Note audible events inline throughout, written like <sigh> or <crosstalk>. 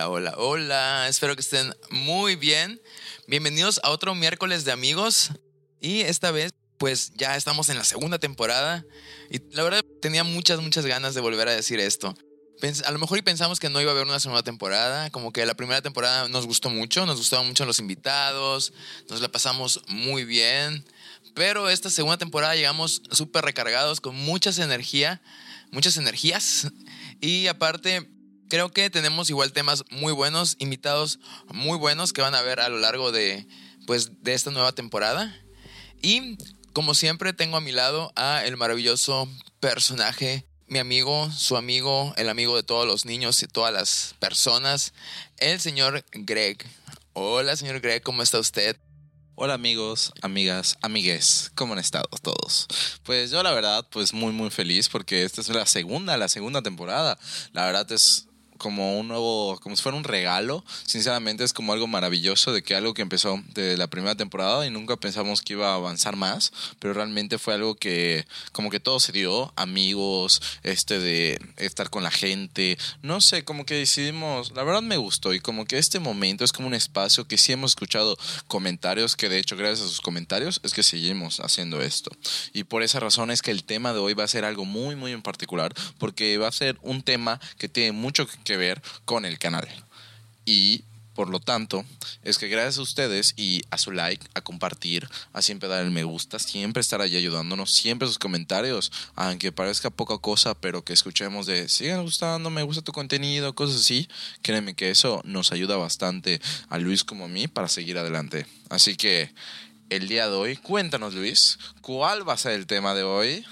Hola, hola, hola. Espero que estén muy bien. Bienvenidos a otro miércoles de amigos. Y esta vez, pues ya estamos en la segunda temporada. Y la verdad, tenía muchas, muchas ganas de volver a decir esto. A lo mejor y pensamos que no iba a haber una segunda temporada, como que la primera temporada nos gustó mucho, nos gustaban mucho los invitados, nos la pasamos muy bien, pero esta segunda temporada llegamos súper recargados con muchas energía, muchas energías y aparte creo que tenemos igual temas muy buenos, invitados muy buenos que van a ver a lo largo de pues de esta nueva temporada y como siempre tengo a mi lado a el maravilloso personaje mi amigo, su amigo, el amigo de todos los niños y todas las personas, el señor Greg. Hola, señor Greg, ¿cómo está usted? Hola amigos, amigas, amigues, ¿cómo han estado todos? Pues yo la verdad, pues muy muy feliz porque esta es la segunda, la segunda temporada. La verdad es como un nuevo, como si fuera un regalo. Sinceramente es como algo maravilloso de que algo que empezó de la primera temporada y nunca pensamos que iba a avanzar más, pero realmente fue algo que como que todo se dio, amigos, este de estar con la gente, no sé, como que decidimos, la verdad me gustó y como que este momento es como un espacio que sí hemos escuchado comentarios, que de hecho gracias a sus comentarios es que seguimos haciendo esto. Y por esa razón es que el tema de hoy va a ser algo muy muy en particular, porque va a ser un tema que tiene mucho que ver con el canal. Y por lo tanto, es que gracias a ustedes y a su like, a compartir, a siempre dar el me gusta, siempre estar ahí ayudándonos, siempre sus comentarios, aunque parezca poca cosa, pero que escuchemos de sigan gustando, me gusta tu contenido, cosas así, créeme que eso nos ayuda bastante a Luis como a mí para seguir adelante. Así que el día de hoy, cuéntanos Luis, ¿cuál va a ser el tema de hoy?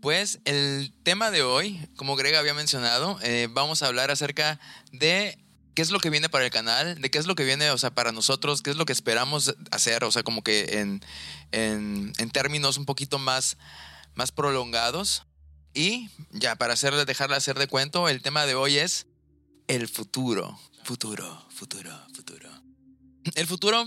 Pues el tema de hoy, como Greg había mencionado, eh, vamos a hablar acerca de qué es lo que viene para el canal, de qué es lo que viene, o sea, para nosotros, qué es lo que esperamos hacer, o sea, como que en, en, términos un poquito más, más prolongados. Y ya, para hacer, dejarla hacer de cuento, el tema de hoy es el futuro. Futuro, futuro, futuro. El futuro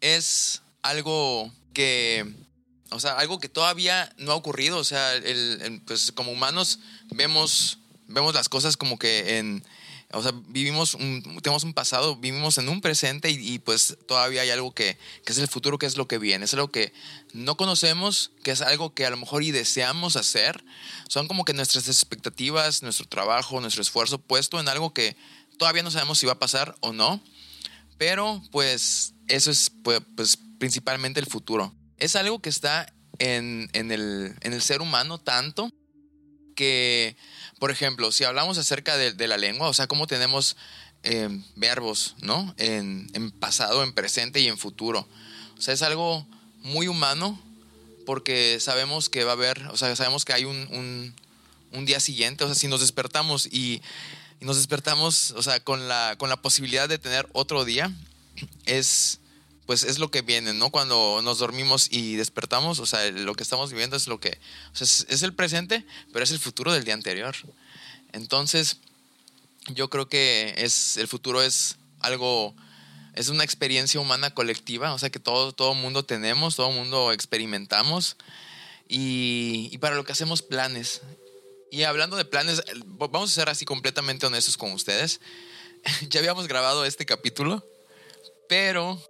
es algo que o sea, algo que todavía no ha ocurrido. O sea, el, pues como humanos vemos, vemos las cosas como que en... O sea, vivimos, un, tenemos un pasado, vivimos en un presente y, pues todavía hay algo que, que, es el futuro, que es lo que viene. Es algo que no conocemos, que es algo que a lo mejor y deseamos hacer. Son como que nuestras expectativas, nuestro trabajo, nuestro esfuerzo puesto en algo que todavía no sabemos si va a pasar o no. Pero pues eso es pues, pues principalmente el futuro es algo que está en, el, ser humano tanto que, por ejemplo, si hablamos acerca de, la lengua, o sea, cómo tenemos eh, verbos, ¿no? En, pasado, en presente y en futuro. O sea, es algo muy humano porque sabemos que va a haber, o sea, sabemos que hay un, día siguiente, o sea, si nos despertamos y, y, nos despertamos, o sea, con la, con la posibilidad de tener otro día, es pues es lo que viene, ¿no? Cuando nos dormimos y despertamos, o sea, lo que estamos viviendo es lo que, o sea, es, el presente, pero es el futuro del día anterior. Entonces, yo creo que es, el futuro es algo, es una experiencia humana colectiva, o sea, que todo, todo mundo tenemos, todo mundo experimentamos y, y para lo que hacemos planes. Y hablando de planes, vamos a ser así completamente honestos con ustedes. <laughs> ya habíamos grabado este capítulo, pero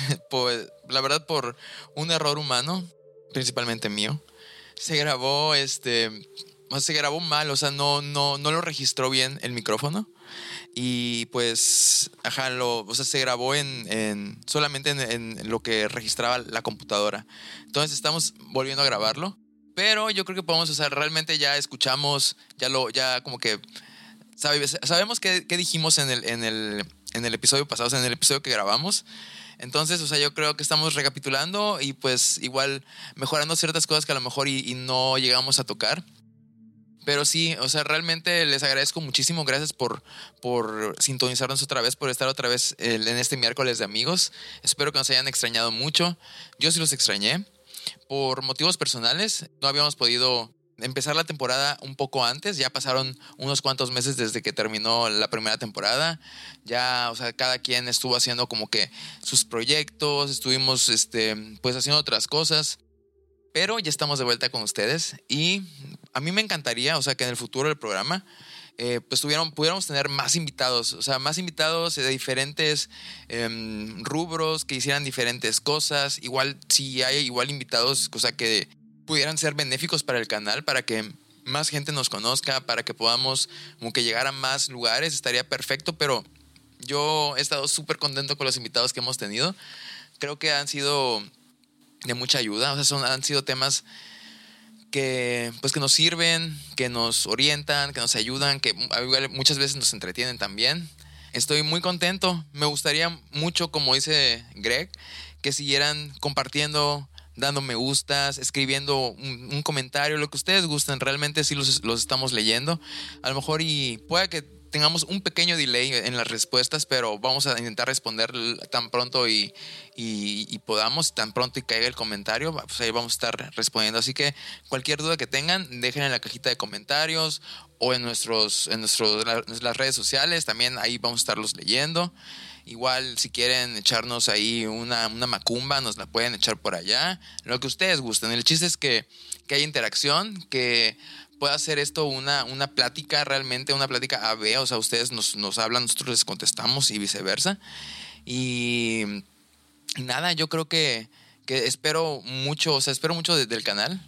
<laughs> pues la verdad por un error humano, principalmente mío, se grabó este se grabó mal, o sea, no, no, no lo registró bien el micrófono. Y pues, ajá, lo, o sea, se grabó en, solamente en, lo que registraba la computadora. Entonces estamos volviendo a grabarlo. Pero yo creo que podemos, o sea, realmente ya escuchamos, ya lo, ya como que sabemos qué, dijimos en el, en, el, en el episodio pasado, o sea, en el episodio que grabamos. Entonces, o sea, yo creo que estamos recapitulando y pues igual mejorando ciertas cosas que a lo mejor y, no llegamos a tocar. Pero sí, o sea, realmente les agradezco muchísimo. Gracias por, por sintonizarnos otra vez, por estar otra vez en este miércoles de amigos. Espero que nos hayan extrañado mucho. Yo sí los extrañé. Por motivos personales, no habíamos podido empezar la temporada un poco antes. Ya pasaron unos cuantos meses desde que terminó la primera temporada. Ya, o sea, cada quien estuvo haciendo como que sus proyectos, estuvimos, este, pues haciendo otras cosas. Pero ya estamos de vuelta con ustedes y a mí me encantaría, o sea, que en el futuro del programa eh, pues tuvieron, pudiéramos tener más invitados, o sea, más invitados de diferentes em, rubros, que hicieran diferentes cosas. Igual, si hay igual invitados, o sea, que pudieran ser benéficos para el canal, para que más gente nos conozca, para que podamos como que llegar a más lugares, estaría perfecto, pero yo he estado súper contento con los invitados que hemos tenido. Creo que han sido de mucha ayuda, o sea, son, han sido temas que pues que nos sirven, que nos orientan, que nos ayudan, que muchas veces nos entretienen también. Estoy muy contento. Me gustaría mucho, como dice Greg, que siguieran compartiendo, dando me gustas, escribiendo un, comentario, lo que ustedes gusten. Realmente sí los, los estamos leyendo. A lo mejor y pueda que tengamos un pequeño delay en las respuestas, pero vamos a intentar responder tan pronto y, y, podamos, tan pronto y caiga el comentario, pues ahí vamos a estar respondiendo. Así que cualquier duda que tengan, dejen en la cajita de comentarios o en, nuestros, en nuestros, las redes sociales, también ahí vamos a estarlos leyendo. Igual si quieren echarnos ahí una, una macumba, nos la pueden echar por allá, lo que ustedes gusten. El chiste es que, que haya interacción, que pueda hacer esto una, una plática realmente, una plática A-B, o sea, ustedes nos, nos hablan, nosotros les contestamos y viceversa. Y, nada, yo creo que, que, espero mucho, o sea, espero mucho desde el canal.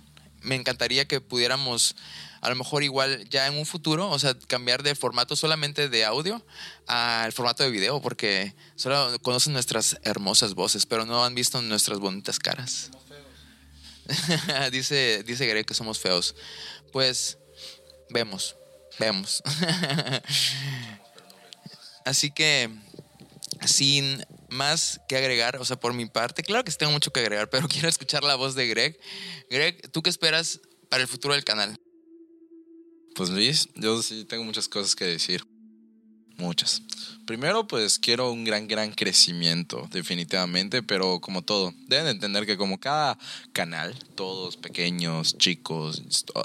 Me encantaría que pudiéramos, a lo mejor igual ya en un futuro, o sea, cambiar de formato solamente de audio al formato de video, porque solo conocen nuestras hermosas voces, pero no han visto nuestras bonitas caras. <laughs> dice, dice Greg que somos feos pues vemos, vemos. <laughs> Así que sin más que agregar, o sea, por mi parte, claro que tengo mucho que agregar, pero <laughs> quiero escuchar la voz de Greg. Greg, ¿tú qué esperas para el futuro del canal? Pues Luis, yo sí tengo muchas cosas que decir. Muchas. Primero, pues quiero un gran, gran crecimiento, definitivamente, pero como todo, deben entender que como cada canal, todos pequeños, chicos,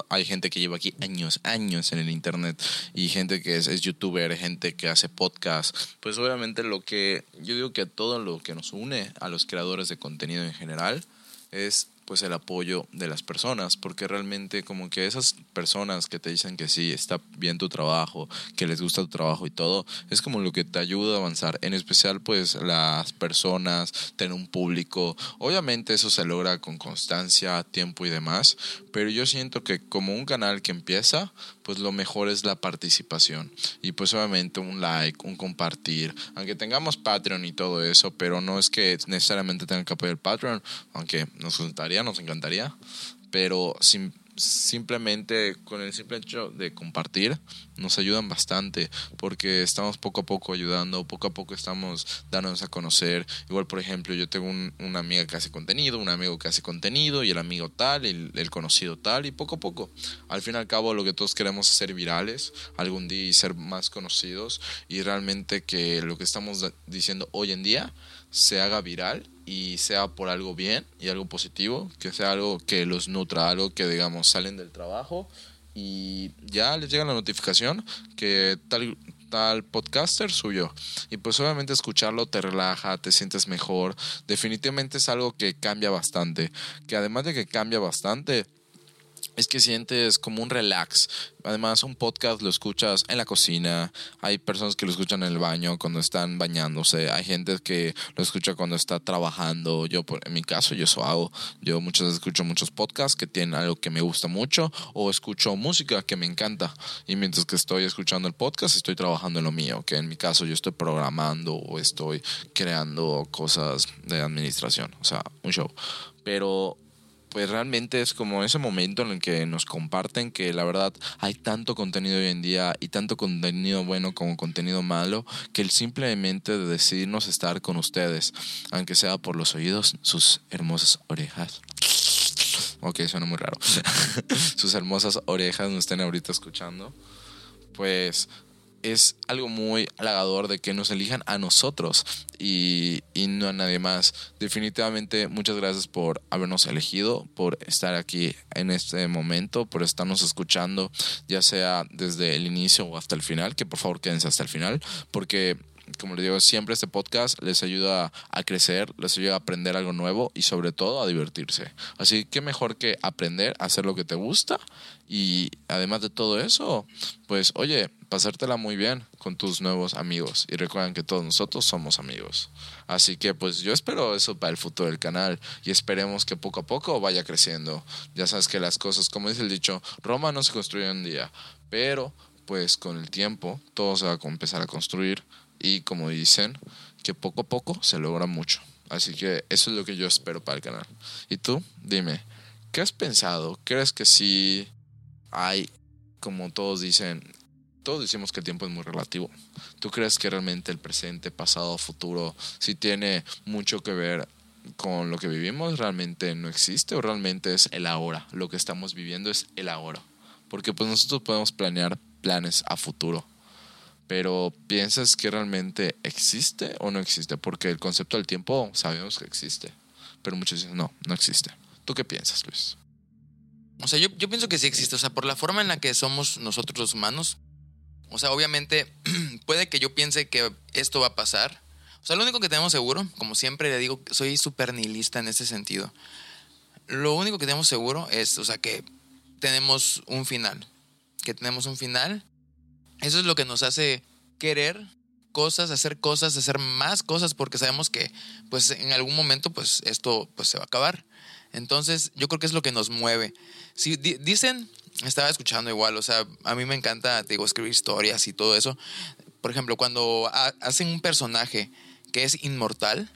hay gente que lleva aquí años, años en el Internet y gente que es, youtuber, gente que hace podcast, pues obviamente lo que yo digo que todo lo que nos une a los creadores de contenido en general es pues el apoyo de las personas, porque realmente como que esas personas que te dicen que sí, está bien tu trabajo, que les gusta tu trabajo y todo, es como lo que te ayuda a avanzar, en especial pues las personas, tener un público, obviamente eso se logra con constancia, tiempo y demás, pero yo siento que como un canal que empieza, pues lo mejor es la participación. Y pues obviamente un like, un compartir, aunque tengamos Patreon y todo eso, pero no es que necesariamente tengan que apoyar Patreon, aunque nos gustaría nos encantaría, pero simplemente con el simple hecho de compartir nos ayudan bastante porque estamos poco a poco ayudando, poco a poco estamos dándonos a conocer. Igual, por ejemplo, yo tengo una amiga que hace contenido, un amigo que hace contenido y el amigo tal, el, el conocido tal y poco a poco. Al fin y al cabo lo que todos queremos es ser virales algún día y ser más conocidos y realmente que lo que estamos diciendo hoy en día se haga viral y sea por algo bien y algo positivo, que sea algo que los nutra, algo que digamos salen del trabajo y ya les llega la notificación que tal tal podcaster suyo y pues obviamente escucharlo te relaja, te sientes mejor, definitivamente es algo que cambia bastante, que además de que cambia bastante es que sientes como un relax. Además, un podcast lo escuchas en la cocina, hay personas que lo escuchan en el baño cuando están bañándose, hay gente que lo escucha cuando está trabajando. Yo, en mi caso, yo eso hago. Yo muchas veces escucho muchos podcasts que tienen algo que me gusta mucho o escucho música que me encanta. Y mientras que estoy escuchando el podcast, estoy trabajando en lo mío, que en mi caso yo estoy programando o estoy creando cosas de administración, o sea, un show. Pero pues realmente es como ese momento en el que nos comparten que la verdad hay tanto contenido hoy en día y tanto contenido bueno como contenido malo que el simplemente de decidirnos estar con ustedes, aunque sea por los oídos, sus hermosas orejas. Ok, suena muy raro. <laughs> sus hermosas orejas nos estén ahorita escuchando. Pues es algo muy halagador de que nos elijan a nosotros y, no a nadie más. Definitivamente muchas gracias por habernos elegido, por estar aquí en este momento, por estarnos escuchando, ya sea desde el inicio o hasta el final, que por favor quédense hasta el final, porque como les digo, siempre este podcast les ayuda a crecer, les ayuda a aprender algo nuevo y sobre todo a divertirse. Así que mejor que aprender a hacer lo que te gusta y además de todo eso, pues oye, pasártela muy bien con tus nuevos amigos y recuerden que todos nosotros somos amigos. Así que pues yo espero eso para el futuro del canal y esperemos que poco a poco vaya creciendo. Ya sabes que las cosas, como dice el dicho, Roma no se construye en un día, pero pues con el tiempo todo se va a empezar a construir y como dicen, que poco a poco se logra mucho. Así que eso es lo que yo espero para el canal. Y tú, dime, ¿qué has pensado? ¿Crees que sí hay, como todos dicen, todos decimos que el tiempo es muy relativo. ¿Tú crees que realmente el presente, pasado, futuro, si tiene mucho que ver con lo que vivimos, realmente no existe o realmente es el ahora? Lo que estamos viviendo es el ahora. Porque pues nosotros podemos planear planes a futuro. Pero ¿piensas que realmente existe o no existe? Porque el concepto del tiempo sabemos que existe. Pero muchos dicen, no, no existe. ¿Tú qué piensas, Luis? O sea, yo, pienso que sí existe. O sea, por la forma en la que somos nosotros los humanos. O sea, obviamente <clears throat> puede que yo piense que esto va a pasar. O sea, lo único que tenemos seguro, como siempre le digo, soy súper nihilista en ese sentido. Lo único que tenemos seguro es, o sea, que tenemos un final. Que tenemos un final. Eso es lo que nos hace querer cosas, hacer cosas, hacer más cosas, porque sabemos que, pues, en algún momento, pues, esto, pues, se va a acabar. Entonces, yo creo que es lo que nos mueve. Si dicen, estaba escuchando igual, o sea, a mí me encanta, digo, escribir historias y todo eso. Por ejemplo, cuando hacen un personaje que es inmortal,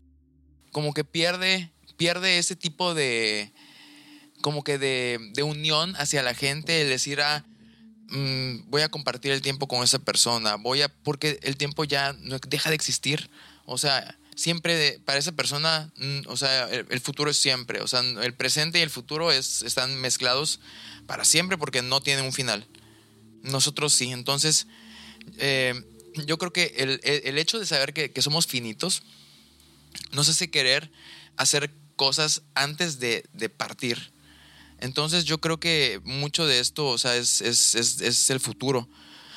como que pierde, pierde ese tipo de, como que de, de unión hacia la gente, el decir, ah, mm, voy a compartir el tiempo con esa persona, voy a, porque el tiempo ya no deja de existir. O sea, siempre para esa persona, mm, o sea, el, futuro es siempre, o sea, el presente y el futuro es, están mezclados para siempre porque no tienen un final. Nosotros sí, entonces eh, yo creo que el, hecho de saber que, somos finitos nos hace querer hacer cosas antes de, partir. Entonces yo creo que mucho de esto, o sea, es, es, el futuro.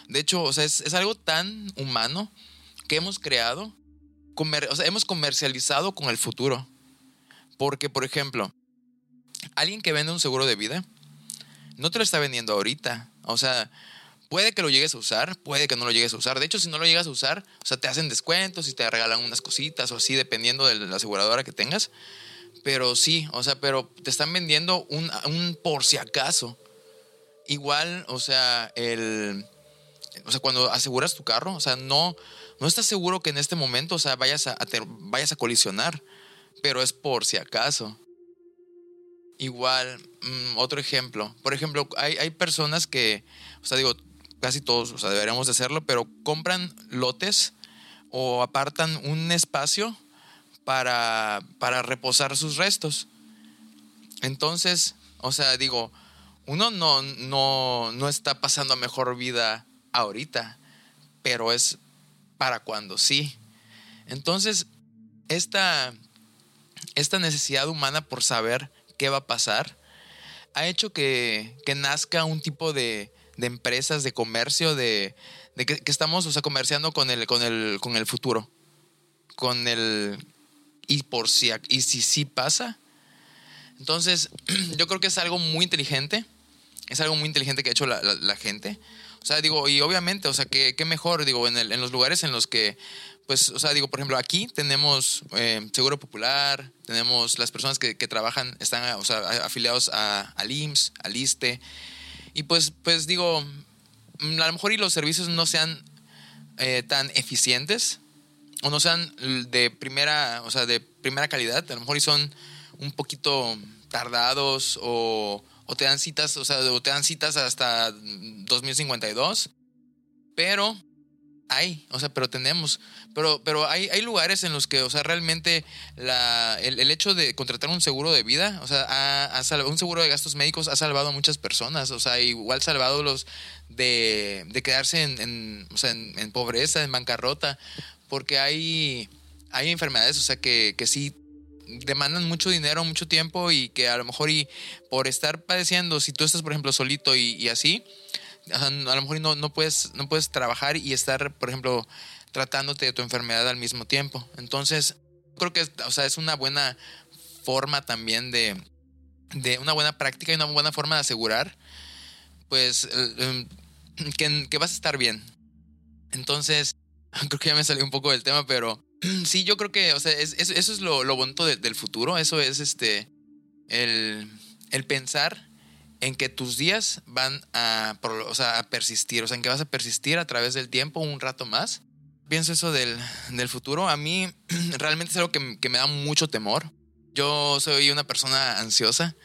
De hecho, o sea, es, algo tan humano que hemos creado o sea, hemos comercializado con el futuro. Porque, por ejemplo, alguien que vende un seguro de vida no te lo está vendiendo ahorita. O sea, puede que lo llegues a usar, puede que no lo llegues a usar. De hecho, si no lo llegas a usar, o sea, te hacen descuentos y te regalan unas cositas o así, dependiendo de la aseguradora que tengas. Pero sí, o sea, pero te están vendiendo un, un por si acaso. Igual, o sea, el. O sea, cuando aseguras tu carro, o sea, no, no estás seguro que en este momento, o sea, vayas a, vayas a colisionar, pero es por si acaso. Igual, mm, otro ejemplo. Por ejemplo, hay, hay, personas que, o sea, digo, casi todos, o sea, deberíamos de hacerlo, pero compran lotes o apartan un espacio para, para reposar sus restos. Entonces, o sea, digo, uno no, no, no está pasando mejor vida ahorita, pero es para cuando sí. Entonces, esta, esta necesidad humana por saber qué va a pasar ha hecho que, nazca un tipo de, empresas, de comercio, de, que, estamos, o sea, comerciando con el, con el, con el futuro. Con el. Y por si y si sí pasa. Entonces, <clears throat> yo creo que es algo muy inteligente. Es algo muy inteligente que ha hecho la gente. O sea, digo, y obviamente, o sea, qué, mejor, digo, en, el, en los lugares en los que, pues, o sea, digo, por ejemplo, aquí tenemos eh, Seguro Popular, tenemos las personas que, trabajan, están, o sea, afiliados a, al IMSS, al ISTE, y pues, pues digo, mm, a lo mejor y los servicios no sean eh, tan eficientes o no sean de primera, o sea, de primera calidad, a lo mejor y son un poquito tardados o o te dan citas, o sea, o te dan citas hasta 2052, pero hay, o sea, pero tenemos, pero, pero hay, hay lugares en los que, o sea, realmente la, el, hecho de contratar un seguro de vida, o sea, ha, un seguro de gastos médicos ha salvado a muchas personas, o sea, igual salvado los de, de quedarse en, en, o sea, en, pobreza, en bancarrota, porque hay, hay enfermedades, o sea, que, que sí demandan mucho dinero, mucho tiempo y que a lo mejor y por estar padeciendo, si tú estás por ejemplo solito y, así, a lo mejor no, no, puedes, no puedes trabajar y estar, por ejemplo, tratándote de tu enfermedad al mismo tiempo. Entonces, creo que o sea, es una buena forma también de, de una buena práctica y una buena forma de asegurar, pues, em, que, que vas a estar bien. Entonces, <laughs> creo que ya me salió un poco del tema, pero <clears throat> sí, yo creo que, o sea, eso es lo, lo bonito del futuro, eso es este, el, el, pensar en que tus días van a, o sea, a persistir, o sea, en que vas a persistir a través del tiempo un rato más. Pienso eso del, del futuro, a mí <clears throat> realmente es algo que, que, me da mucho temor. Yo soy una persona ansiosa.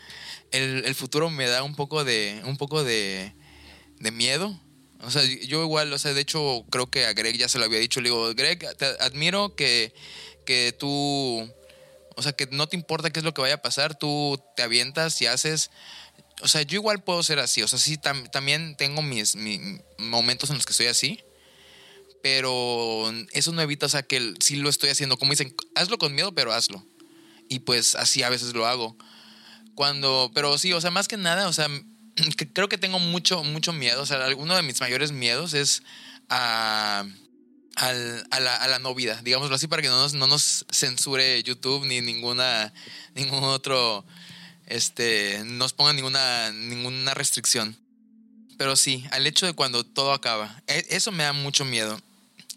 El, el futuro me da un poco de, un poco de, de miedo, o sea, yo igual, o sea, de hecho, creo que a Greg ya se lo había dicho. Le digo, Greg, te admiro que, que tú, o sea, que no te importa qué es lo que vaya a pasar, tú te avientas y haces. O sea, yo igual puedo ser así. O sea, sí, también tengo mis, momentos en los que estoy así. Pero eso no evita, o sea, que sí lo estoy haciendo. Como dicen, hazlo con miedo, pero hazlo. Y pues así a veces lo hago. Cuando, pero sí, o sea, más que nada, o sea, <clears throat> creo que tengo mucho, mucho miedo. O sea, uno de mis mayores miedos es a, a, la, a la, no vida, digámoslo así, para que no nos, no nos censure YouTube ni ninguna, ningún otro, este, nos ponga ninguna, ninguna restricción. Pero sí, al hecho de cuando todo acaba, e, eso me da mucho miedo.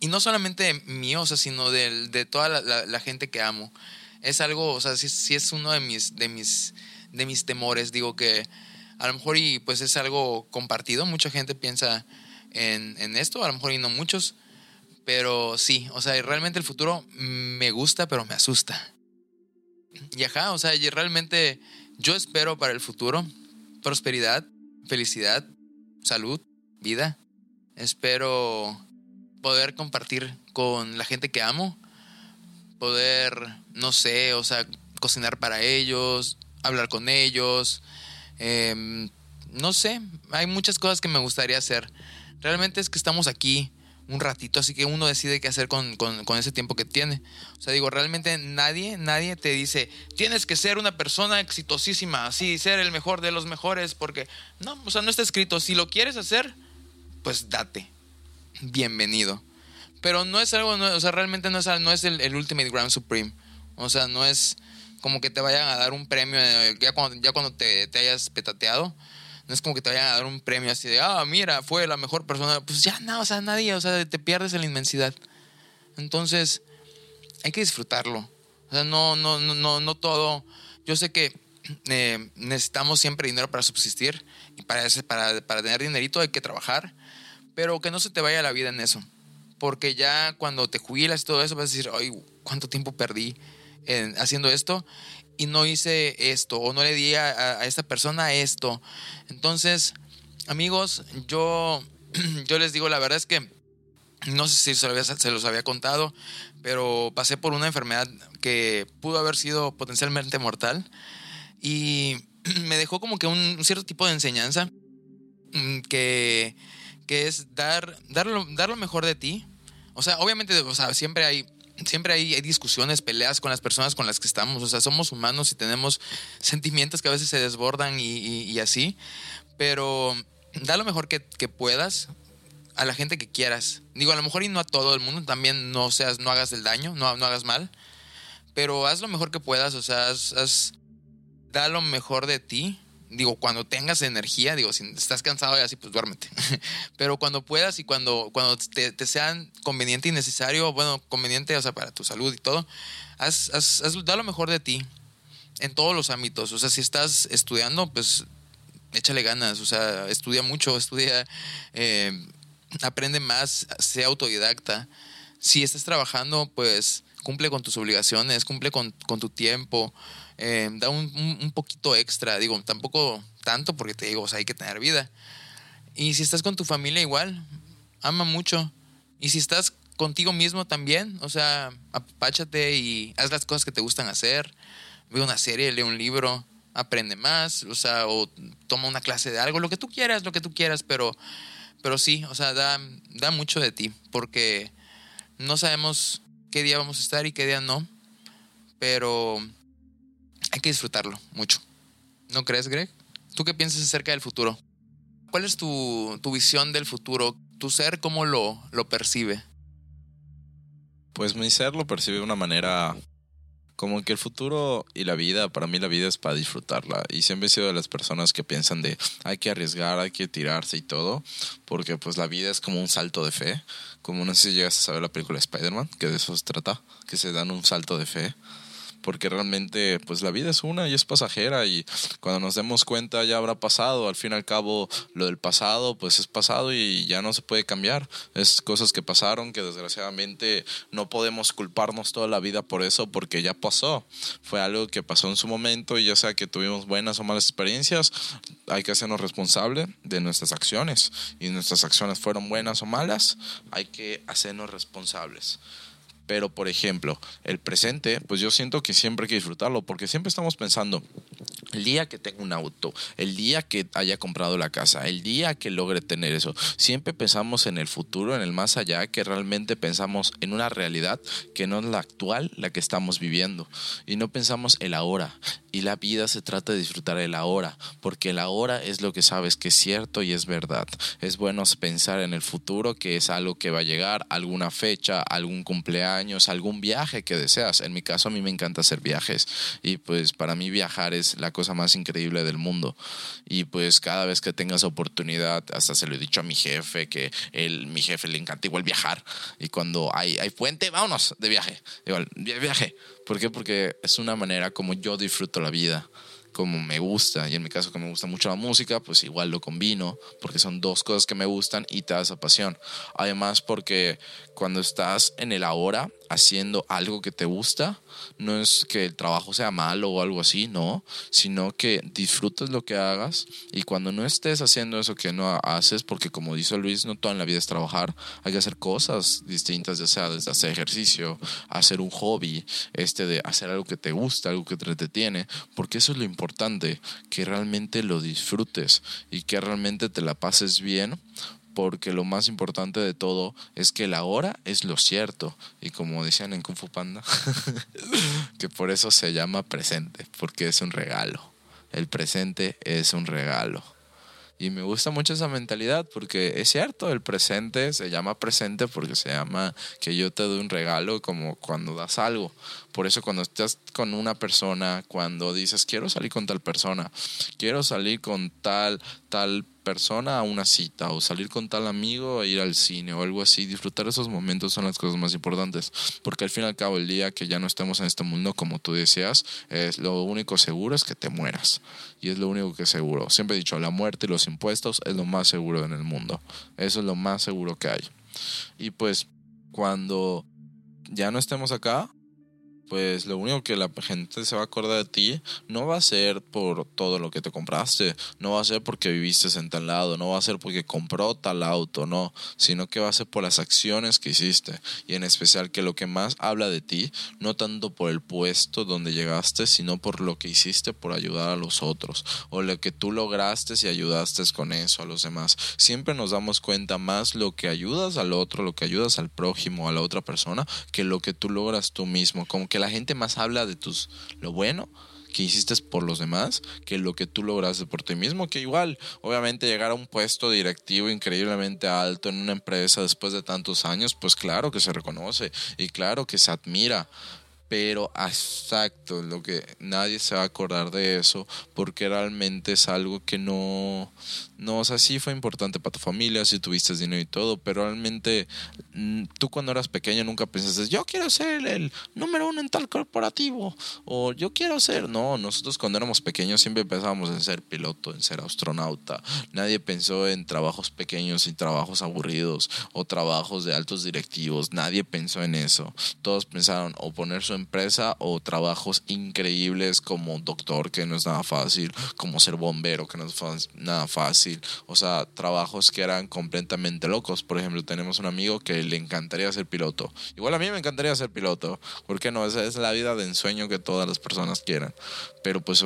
Y no solamente mío, o sea, sino de, de toda la, la, gente que amo. Es algo, o sea, sí, sí es uno de mis, de mis, de mis temores. Digo que a lo mejor y pues es algo compartido, mucha gente piensa en, en esto, a lo mejor no muchos, pero sí, o sea, realmente el futuro me gusta, pero me asusta. Y ajá, o sea, realmente yo espero para el futuro prosperidad, felicidad, salud, vida. Espero poder compartir con la gente que amo, poder, no sé, o sea, cocinar para ellos, hablar con ellos, Em, no sé, hay muchas cosas que me gustaría hacer. Realmente es que estamos aquí un ratito, así que uno decide qué hacer con, ese tiempo que tiene. O sea, digo, realmente nadie, nadie te dice, tienes que ser una persona exitosísima, así, ser el mejor de los mejores, porque no, o sea, no está escrito. Si lo quieres hacer, pues date. Bienvenido. Pero no es algo, o sea, realmente no es, no es el, el Ultimate Grand Supreme. O sea, no es como que te vayan a dar un premio eh, ya cuando, ya cuando te, te, hayas petateado. No es como que te vayan a dar un premio así de, ah, mira, fue la mejor persona. Pues ya no, o sea, nadie, o sea, te pierdes en la inmensidad. Entonces, hay que disfrutarlo. O sea, no, no, no, no, no todo. Yo sé que eh, necesitamos siempre dinero para subsistir y para, ese, para, para tener dinerito hay que trabajar, pero que no se te vaya la vida en eso. Porque ya cuando te jubilas y todo eso vas a decir, ay, ¿cuánto tiempo perdí? Haciendo esto y no hice esto o no le di a, esta persona esto. Entonces, amigos, yo, <clears throat> yo les digo, la verdad es que no sé si se, se los había contado, pero pasé por una enfermedad que pudo haber sido potencialmente mortal y <clears throat> me dejó como que un, cierto tipo de enseñanza mm, que, que es dar, dar, lo, dar lo mejor de ti. O sea, obviamente, o sea, siempre hay siempre hay, discusiones, peleas con las personas con las que estamos. O sea, somos humanos y tenemos sentimientos que a veces se desbordan y, así. Pero da lo mejor que, puedas a la gente que quieras. Digo, a lo mejor y no a todo el mundo. También no seas, no hagas el daño, no, no hagas mal. Pero haz lo mejor que puedas. O sea, da lo mejor de ti digo, cuando tengas energía, digo, si estás cansado y así, pues duérmete. <laughs> Pero cuando puedas y cuando, cuando te, sean conveniente y necesario, bueno, conveniente, o sea, para tu salud y todo, haz, haz, da lo mejor de ti en todos los ámbitos. O sea, si estás estudiando, pues échale ganas, o sea, estudia mucho, <laughs> estudia, eh, aprende más, sea autodidacta. Si estás trabajando, pues cumple con tus obligaciones, cumple con, con tu tiempo. Eh, da un, un, poquito extra. Digo, tampoco tanto porque te digo, o sea, hay que tener vida. Y si estás con tu familia igual, ama mucho. Y si estás contigo mismo también, o sea, apáchate y haz las cosas que te gustan hacer. Ve una serie, lee un libro, aprende más, o sea, o toma una clase de algo, lo que tú quieras, lo que tú quieras, pero, pero sí, o sea, da, da mucho de ti, porque no sabemos qué día vamos a estar y qué día no, pero hay que disfrutarlo mucho. ¿No crees, Greg? ¿Tú qué piensas acerca del futuro? ¿Cuál es tu, visión del futuro? ¿Tu ser cómo lo, lo percibe? Pues mi ser lo percibe de una manera como que el futuro y la vida, para mí la vida es para disfrutarla. Y siempre he sido de las personas que piensan de hay que arriesgar, hay que tirarse y todo, porque pues la vida es como un salto de fe. Como no sé si llegas a saber la película Spider-Man, que de eso se trata, que se dan un salto de fe porque realmente pues la vida es una y es pasajera y cuando nos demos cuenta ya habrá pasado, al fin y al cabo lo del pasado pues es pasado y ya no se puede cambiar, es cosas que pasaron que desgraciadamente no podemos culparnos toda la vida por eso porque ya pasó, fue algo que pasó en su momento y ya sea que tuvimos buenas o malas experiencias, hay que hacernos responsable de nuestras acciones. Y nuestras acciones fueron buenas o malas, hay que hacernos responsables. Pero, por ejemplo, el presente, pues yo siento que siempre hay que disfrutarlo, porque siempre estamos pensando, el día que tenga un auto, el día que haya comprado la casa, el día que logre tener eso, siempre pensamos en el futuro, en el más allá, que realmente pensamos en una realidad que no es la actual, la que estamos viviendo. Y no pensamos el ahora. Y la vida se trata de disfrutar el ahora, porque el ahora es lo que sabes que es cierto y es verdad. Es bueno pensar en el futuro, que es algo que va a llegar, alguna fecha, algún cumpleaños, algún viaje que deseas. En mi caso a mí me encanta hacer viajes y pues para mí viajar es la cosa más increíble del mundo. Y pues cada vez que tengas oportunidad, hasta se lo he dicho a mi jefe, que él, mi jefe le encanta igual viajar. Y cuando hay, hay puente, vámonos de viaje. Igual, viaje. ¿Por qué? Porque es una manera como yo disfruto la vida como me gusta, y en mi caso que me gusta mucho la música, pues igual lo combino, porque son dos cosas que me gustan y te da esa pasión. Además, porque cuando estás en el ahora haciendo algo que te gusta, no es que el trabajo sea malo o algo así, no, sino que disfrutes lo que hagas y cuando no estés haciendo eso que no haces, porque como dice Luis, no toda en la vida es trabajar, hay que hacer cosas distintas, ya sea desde hacer ejercicio, hacer un hobby, este de hacer algo que te gusta, algo que te entretiene, porque eso es lo importante, que realmente lo disfrutes y que realmente te la pases bien porque lo más importante de todo es que la hora es lo cierto. Y como decían en Kung Fu Panda, <laughs> que por eso se llama presente, porque es un regalo. El presente es un regalo. Y me gusta mucho esa mentalidad porque es cierto, el presente se llama presente porque se llama que yo te doy un regalo como cuando das algo. Por eso cuando estás con una persona, cuando dices quiero salir con tal persona, quiero salir con tal, tal persona a una cita o salir con tal amigo a ir al cine o algo así. Disfrutar esos momentos son las cosas más importantes porque al fin y al cabo el día que ya no estemos en este mundo como tú decías, es lo único seguro es que te mueras y es lo único que es seguro. Siempre he dicho, la muerte y los impuestos es lo más seguro en el mundo. Eso es lo más seguro que hay. Y pues cuando ya no estemos acá, pues lo único que la gente se va a acordar de ti no va a ser por todo lo que te compraste, no va a ser porque viviste en tal lado, no va a ser porque compró tal auto, no, sino que va a ser por las acciones que hiciste y en especial que lo que más habla de ti, no tanto por el puesto donde llegaste, sino por lo que hiciste por ayudar a los otros o lo que tú lograste y ayudaste con eso a los demás. Siempre nos damos cuenta más lo que ayudas al otro, lo que ayudas al prójimo, a la otra persona, que lo que tú logras tú mismo, como que que la gente más habla de tus lo bueno que hiciste por los demás que lo que tú lograste por ti mismo, que igual, obviamente llegar a un puesto directivo increíblemente alto en una empresa después de tantos años, pues claro que se reconoce y claro que se admira, pero exacto, lo que nadie se va a acordar de eso porque realmente es algo que no, no, o sea, sí fue importante para tu familia, si tuviste dinero y todo, pero realmente mm, tú cuando eras pequeño nunca pensaste, yo quiero ser el número uno en tal corporativo o yo quiero ser, no, nosotros cuando éramos pequeños siempre pensábamos en ser piloto, en ser astronauta, nadie pensó en trabajos pequeños y trabajos aburridos o trabajos de altos directivos, nadie pensó en eso, todos pensaron o poner su empresa o trabajos increíbles como doctor, que no es nada fácil, como ser bombero, que no es nada fácil. O sea, trabajos que eran completamente locos. Por ejemplo, tenemos un amigo que le encantaría ser piloto. Igual a mí me encantaría ser piloto. porque no? Esa es la vida de ensueño que todas las personas quieren. Pero pues,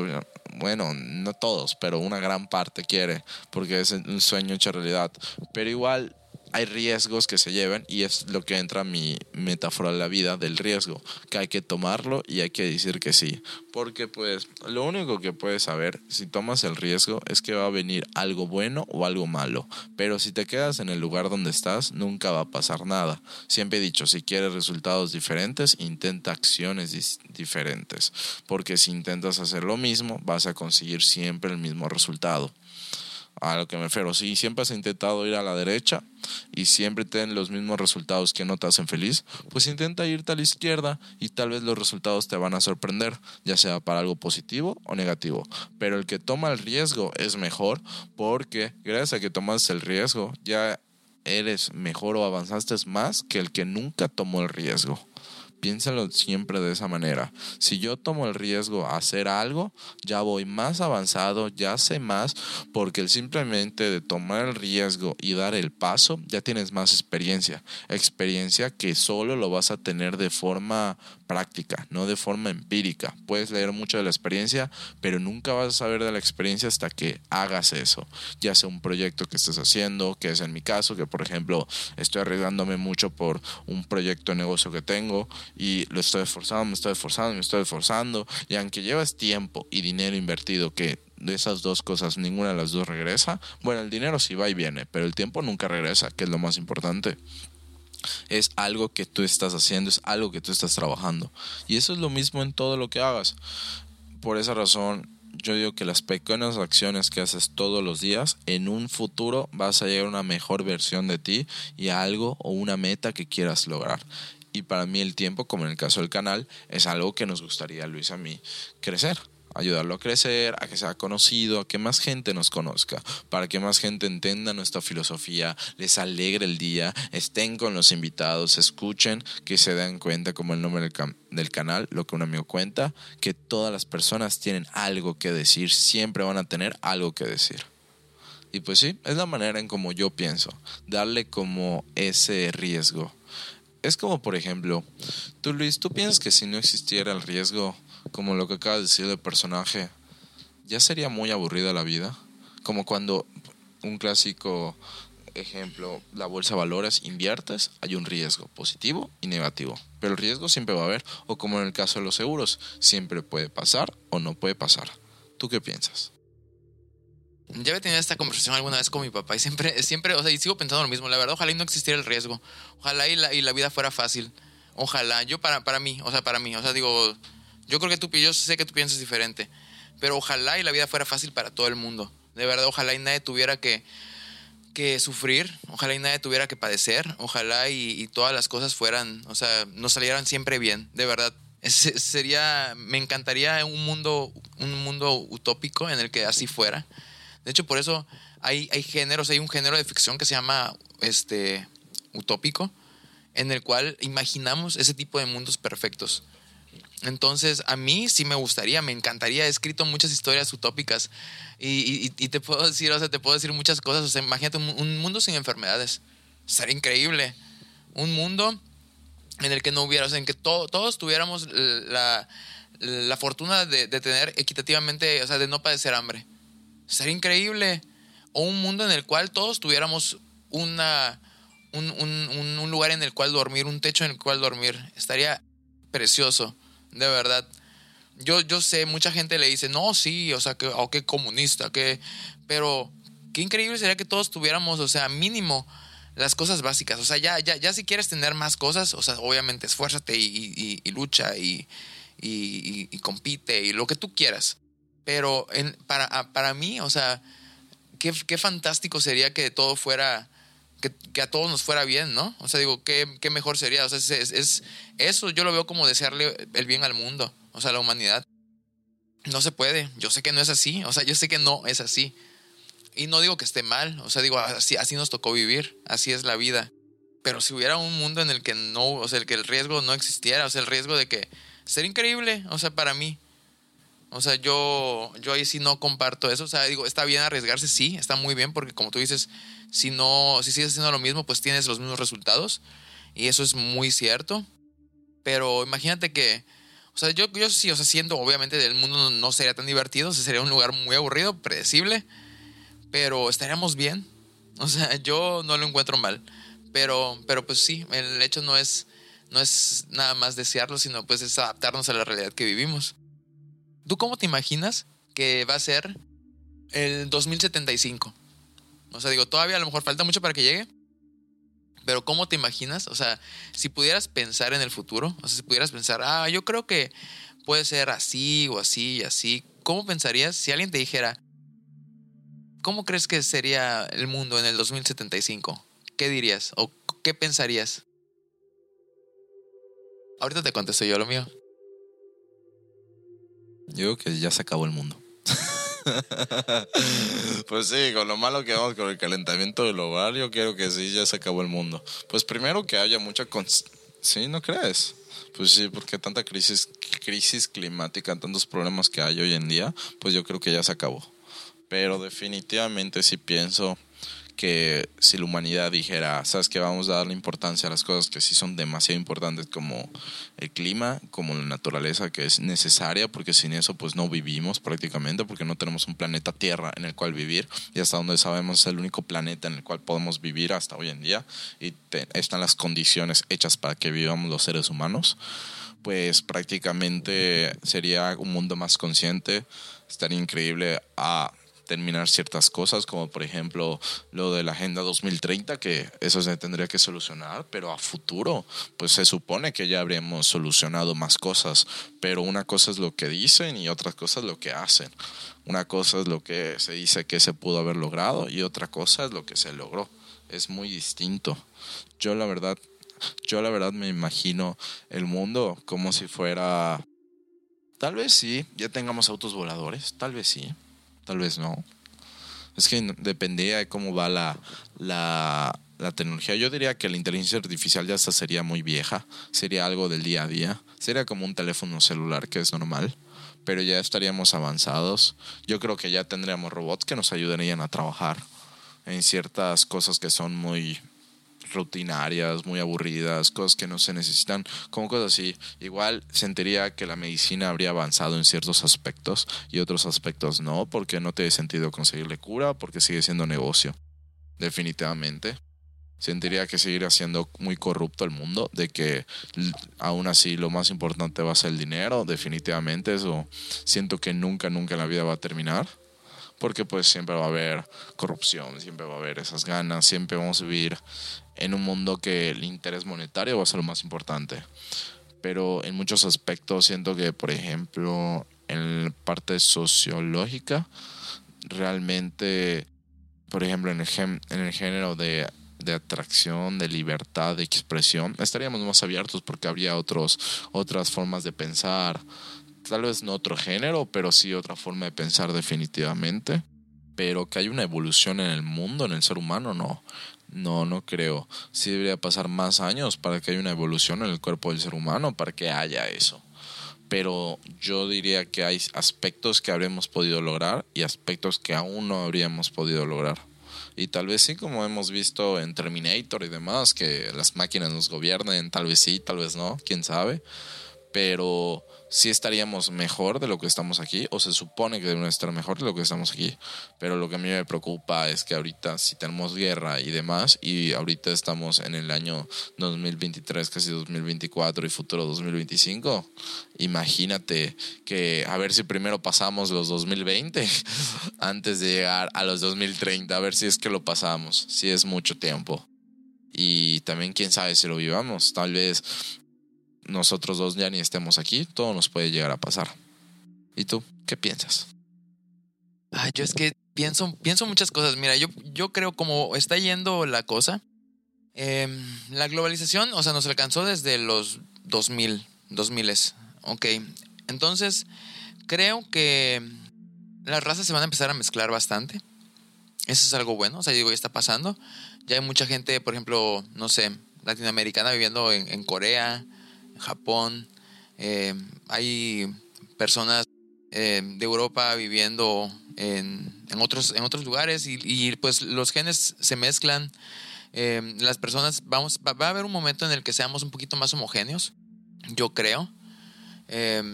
bueno, no todos, pero una gran parte quiere, porque es un sueño hecho realidad. Pero igual hay riesgos que se llevan y es lo que entra mi metáfora de la vida del riesgo, que hay que tomarlo y hay que decir que sí, porque pues lo único que puedes saber si tomas el riesgo es que va a venir algo bueno o algo malo, pero si te quedas en el lugar donde estás nunca va a pasar nada. Siempre he dicho, si quieres resultados diferentes, intenta acciones diferentes, porque si intentas hacer lo mismo vas a conseguir siempre el mismo resultado a lo que me refiero. Si siempre has intentado ir a la derecha y siempre tienen los mismos resultados que no te hacen feliz, pues intenta irte a la izquierda y tal vez los resultados te van a sorprender, ya sea para algo positivo o negativo. Pero el que toma el riesgo es mejor porque gracias a que tomas el riesgo ya eres mejor o avanzaste más que el que nunca tomó el riesgo. Piénsalo siempre de esa manera. Si yo tomo el riesgo a hacer algo, ya voy más avanzado, ya sé más, porque el simplemente de tomar el riesgo y dar el paso, ya tienes más experiencia. Experiencia que solo lo vas a tener de forma práctica, no de forma empírica. Puedes leer mucho de la experiencia, pero nunca vas a saber de la experiencia hasta que hagas eso. Ya sea un proyecto que estés haciendo, que es en mi caso, que por ejemplo estoy arriesgándome mucho por un proyecto de negocio que tengo y lo estoy esforzando, me estoy esforzando, me estoy esforzando. Y aunque llevas tiempo y dinero invertido, que de esas dos cosas ninguna de las dos regresa, bueno, el dinero sí va y viene, pero el tiempo nunca regresa, que es lo más importante. Es algo que tú estás haciendo, es algo que tú estás trabajando. Y eso es lo mismo en todo lo que hagas. Por esa razón, yo digo que las pequeñas acciones que haces todos los días, en un futuro vas a llegar a una mejor versión de ti y a algo o una meta que quieras lograr y para mí el tiempo, como en el caso del canal, es algo que nos gustaría, Luis, a mí crecer ayudarlo a crecer, a que sea conocido, a que más gente nos conozca, para que más gente entienda nuestra filosofía, les alegre el día, estén con los invitados, escuchen, que se den cuenta, como el nombre del, del, canal, lo que un amigo cuenta, que todas las personas tienen algo que decir, siempre van a tener algo que decir. Y pues sí, es la manera en como yo pienso, darle como ese riesgo es como, por ejemplo, tú Luis, ¿tú piensas que si no existiera el riesgo, como lo que acabas de decir del personaje, ya sería muy aburrida la vida? Como cuando un clásico ejemplo, la bolsa de valores, inviertes, hay un riesgo positivo y negativo. Pero el riesgo siempre va a haber, o como en el caso de los seguros, siempre puede pasar o no puede pasar. ¿Tú qué piensas? Ya había tenido esta conversación alguna vez con mi papá y siempre, <laughs> siempre, o sea, y sigo pensando lo mismo. La verdad, ojalá y no existiera el riesgo. Ojalá y la, y la vida fuera fácil. Ojalá. Yo para, para mí, o sea, para mí. O sea, digo, yo creo que tú, yo sé que tú piensas diferente. Pero ojalá y la vida fuera fácil para todo el mundo. De verdad, ojalá y nadie tuviera que, que sufrir. Ojalá y nadie tuviera que padecer. Ojalá y, todas las cosas fueran, o sea, nos salieran siempre bien. De verdad. sería, me encantaría un mundo, un mundo utópico en el que así fuera de hecho, por eso hay, hay géneros, hay un género de ficción que se llama este, utópico, en el cual imaginamos ese tipo de mundos perfectos. Entonces, a mí sí me gustaría, me encantaría. He escrito muchas historias utópicas y, te puedo decir, o sea, te puedo decir muchas cosas. O sea, imagínate un, mundo sin enfermedades. Sería increíble. Un mundo en el que no hubiera, o sea, en que todos tuviéramos la, la fortuna de, de, tener equitativamente, o sea, de no padecer hambre. Sería increíble. O un mundo en el cual todos tuviéramos una, un, lugar en el cual dormir, un techo en el cual dormir. Estaría precioso, de verdad. Yo, yo sé, mucha gente le dice, no, sí, o sea, que, o qué comunista, que... Pero qué increíble sería que todos tuviéramos, o sea, mínimo las cosas básicas. O sea, ya, ya, ya si quieres tener más cosas, o sea, obviamente esfuérzate y, lucha y, compite y lo que tú quieras. Pero para, para mí, o sea, qué, qué fantástico sería que todo fuera, que, a todos nos fuera bien, ¿no? O sea, digo, qué, qué mejor sería. O sea, es, es, eso yo lo veo como desearle el bien al mundo, o sea, a la humanidad. No se puede. Yo sé que no es así. O sea, yo sé que no es así. Y no digo que esté mal. O sea, digo, así, así nos tocó vivir. Así es la vida. Pero si hubiera un mundo en el que no, o sea, el que el riesgo no existiera, o sea, el riesgo de que sería increíble, o sea, para mí. O sea, yo, yo ahí sí no comparto eso. O sea, digo, está bien arriesgarse, sí, está muy bien, porque como tú dices, si no, si sigues haciendo lo mismo, pues tienes los mismos resultados. Y eso es muy cierto. Pero imagínate que, o sea, yo, yo sí, o sea, siento, obviamente, el mundo no, sería tan divertido, o sería un lugar muy aburrido, predecible, pero estaríamos bien. O sea, yo no lo encuentro mal. Pero, pero pues sí, el hecho no es, no es nada más desearlo, sino pues es adaptarnos a la realidad que vivimos. ¿Tú cómo te imaginas que va a ser el 2075? O sea, digo, todavía a lo mejor falta mucho para que llegue. Pero ¿cómo te imaginas? O sea, si pudieras pensar en el futuro, o sea, si pudieras pensar, ah, yo creo que puede ser así o así y así, ¿cómo pensarías si alguien te dijera, ¿cómo crees que sería el mundo en el 2075? ¿Qué dirías o qué pensarías? Ahorita te contesto yo lo mío. Yo creo que ya se acabó el mundo. <laughs> pues sí, con lo malo que vamos con el calentamiento global, yo quiero que sí, ya se acabó el mundo. Pues primero que haya mucha... ¿Sí? ¿No crees? Pues sí, porque tanta crisis, crisis climática, tantos problemas que hay hoy en día, pues yo creo que ya se acabó. Pero definitivamente sí pienso que si la humanidad dijera, sabes que vamos a darle importancia a las cosas que sí son demasiado importantes como el clima, como la naturaleza que es necesaria, porque sin eso pues no vivimos prácticamente, porque no tenemos un planeta Tierra en el cual vivir y hasta donde sabemos es el único planeta en el cual podemos vivir hasta hoy en día y están las condiciones hechas para que vivamos los seres humanos, pues prácticamente sería un mundo más consciente, estaría increíble a terminar ciertas cosas, como por ejemplo lo de la Agenda 2030, que eso se tendría que solucionar, pero a futuro, pues se supone que ya habríamos solucionado más cosas, pero una cosa es lo que dicen y otra cosa es lo que hacen. Una cosa es lo que se dice que se pudo haber logrado y otra cosa es lo que se logró. Es muy distinto. Yo la verdad, yo la verdad me imagino el mundo como si fuera Tal vez sí, ya tengamos autos voladores, tal vez sí tal vez no. Es que dependía de cómo va la, la, tecnología. Yo diría que la inteligencia artificial ya hasta sería muy vieja, sería algo del día a día, sería como un teléfono celular que es normal, pero ya estaríamos avanzados. Yo creo que ya tendríamos robots que nos ayudarían a trabajar en ciertas cosas que son muy rutinarias, muy aburridas, cosas que no se necesitan, como cosas así. Igual sentiría que la medicina habría avanzado en ciertos aspectos y otros aspectos no, porque no tiene sentido conseguirle cura, porque sigue siendo negocio. Definitivamente. Sentiría que seguiría siendo muy corrupto el mundo, de que aún así lo más importante va a ser el dinero, definitivamente eso siento que nunca, nunca en la vida va a terminar porque pues siempre va a haber corrupción, siempre va a haber esas ganas, siempre vamos a vivir en un mundo que el interés monetario va a ser lo más importante. Pero en muchos aspectos siento que, por ejemplo, en la parte sociológica, realmente, por ejemplo, en el, en el género de, de, atracción, de libertad, de expresión, estaríamos más abiertos porque habría otros, otras formas de pensar. Tal vez no otro género, pero sí otra forma de pensar definitivamente. Pero que hay una evolución en el mundo, en el ser humano, no. No, no creo. Sí debería pasar más años para que haya una evolución en el cuerpo del ser humano, para que haya eso. Pero yo diría que hay aspectos que habremos podido lograr y aspectos que aún no habríamos podido lograr. Y tal vez sí, como hemos visto en Terminator y demás, que las máquinas nos gobiernen, tal vez sí, tal vez no, quién sabe. Pero si estaríamos mejor de lo que estamos aquí, o se supone que debemos estar mejor de lo que estamos aquí. Pero lo que a mí me preocupa es que ahorita, si tenemos guerra y demás, y ahorita estamos en el año 2023, casi 2024 y futuro 2025, imagínate que a ver si primero pasamos los 2020 <laughs> antes de llegar a los 2030, a ver si es que lo pasamos, si es mucho tiempo. Y también quién sabe si lo vivamos, tal vez nosotros dos ya ni estemos aquí, todo nos puede llegar a pasar. ¿Y tú qué piensas? Ay, yo es que pienso, pienso muchas cosas. Mira, yo, yo creo como está yendo la cosa, em, la globalización, o sea, nos alcanzó desde los 2000, 2000 Ok, entonces creo que las razas se van a empezar a mezclar bastante. Eso es algo bueno, o sea, digo, ya está pasando. Ya hay mucha gente, por ejemplo, no sé, latinoamericana viviendo en, en Corea, Japón, eh, hay personas eh, de Europa viviendo en, otros, en otros lugares y, pues los genes se mezclan. Eh, las personas, vamos, va, a haber un momento en el que seamos un poquito más homogéneos, yo creo.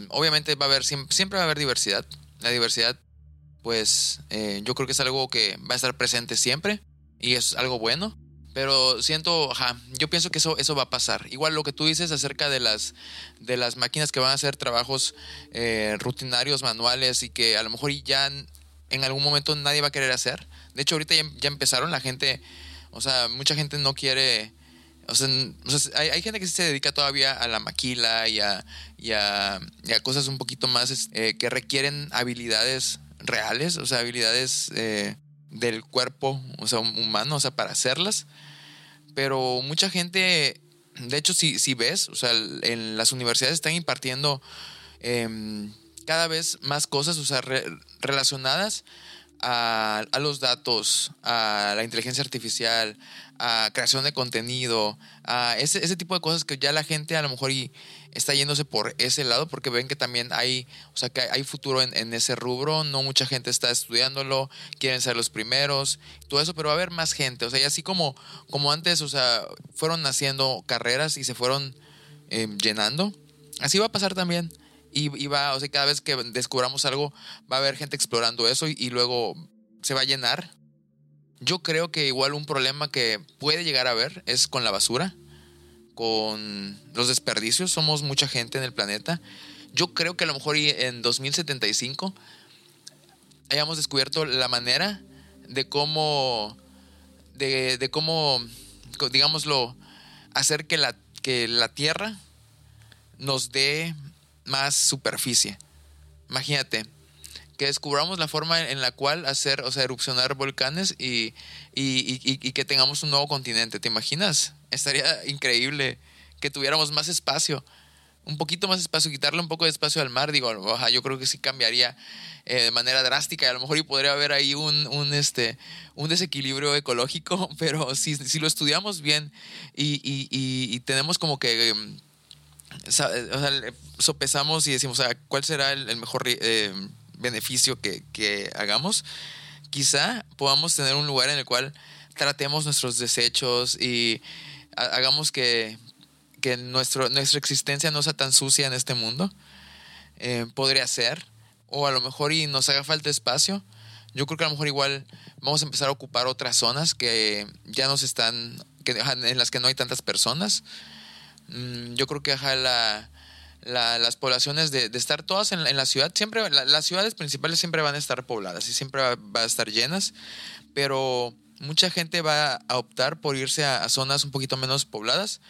obviamente va a haber, siempre, va a haber diversidad. La diversidad, pues yo creo que es algo que va a estar presente siempre. y es algo bueno. Pero siento, ajá, yo pienso que eso, eso va a pasar. Igual lo que tú dices acerca de las, de las máquinas que van a hacer trabajos eh, rutinarios, manuales y que a lo mejor ya en algún momento nadie va a querer hacer. De hecho, ahorita ya, empezaron, la gente, o sea, mucha gente no quiere... O sea, hay, gente que se dedica todavía a la maquila y a, y a, cosas un poquito más eh, que requieren habilidades reales, o sea, habilidades eh, del cuerpo, o sea, humano, o sea, para hacerlas. Pero mucha gente, de hecho, si, si ves, o sea, en las universidades están impartiendo em, cada vez más cosas, o sea, relacionadas a, a, los datos, a la inteligencia artificial, a creación de contenido, a ese, ese tipo de cosas que ya la gente a lo mejor y está yéndose por ese lado porque ven que también hay, o sea, que hay futuro en, ese rubro, no mucha gente está estudiándolo, quieren ser los primeros, todo eso, pero va a haber más gente, o sea, y así como, como antes, o sea, fueron naciendo carreras y se fueron em, llenando, así va a pasar también. Y, va, o sea, cada vez que descubramos algo, va a haber gente explorando eso y luego se va a llenar yo creo que igual un problema que puede llegar a haber es con la basura, con los desperdicios. Somos mucha gente en el planeta. Yo creo que a lo mejor en 2075 hayamos descubierto la manera de cómo, de, cómo, digámoslo, hacer que la, que la Tierra nos dé más superficie. Imagínate, que descubramos la forma en la cual hacer, o erupcionar volcanes y, y, que tengamos un nuevo continente. ¿Te imaginas? Estaría increíble que tuviéramos más espacio, un poquito más espacio, quitarle un poco de espacio al mar. Digo, yo creo que sí cambiaría eh, de manera drástica y a lo mejor y podría haber ahí un, un, este, un desequilibrio ecológico, <laughs> pero si, si lo estudiamos bien y, tenemos como que... o sea, sopesamos y decimos, o sea, ¿cuál será el, mejor eh, beneficio que, hagamos, quizá podamos tener un lugar en el cual tratemos nuestros desechos y hagamos que, que nuestro, nuestra existencia no sea tan sucia en este mundo. Eh, podría ser. O a lo mejor y nos haga falta espacio. Yo creo que a lo mejor igual vamos a empezar a ocupar otras zonas que ya nos están, que, en las que no hay tantas personas. Mm, yo creo que la, las poblaciones de, estar todas en, la ciudad, siempre, las ciudades principales siempre van a estar pobladas y siempre va, a estar llenas, pero mucha gente va a optar por irse a, zonas un poquito menos pobladas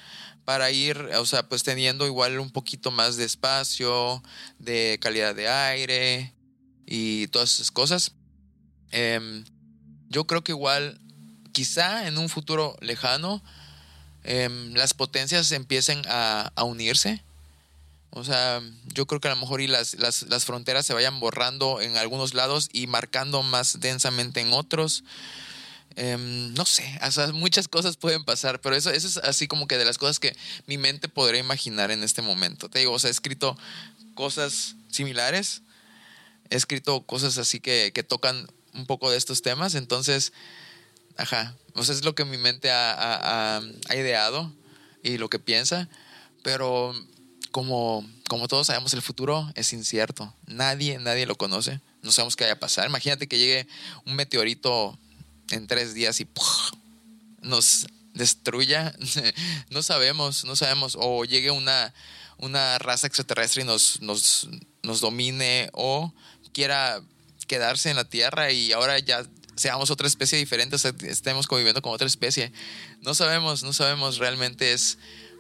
para ir, o sea, pues teniendo igual un poquito más de espacio, de calidad de aire y todas esas cosas. Em, yo creo que igual, quizá en un futuro lejano, em, las potencias empiecen a, a unirse o sea, yo creo que a lo mejor y las, las, las, fronteras se vayan borrando en algunos lados y marcando más densamente en otros. Em, no sé, muchas cosas pueden pasar, pero eso, es así como que de las cosas que mi mente podría imaginar en este momento. Te digo, o sea, he escrito cosas similares, he escrito cosas así que, tocan un poco de estos temas, entonces, ajá, o sea, es lo que mi mente ha ideado y lo que piensa, pero como, como todos sabemos, el futuro es incierto. Nadie, nadie lo conoce. No sabemos qué vaya a pasar. Imagínate que llegue un meteorito en tres días y nos destruya. <laughs> no sabemos, no sabemos. O llegue una, una raza extraterrestre y nos, nos, nos domine o quiera quedarse en la Tierra y ahora ya seamos otra especie diferente, o sea, estemos conviviendo con otra especie. No sabemos, no sabemos, realmente es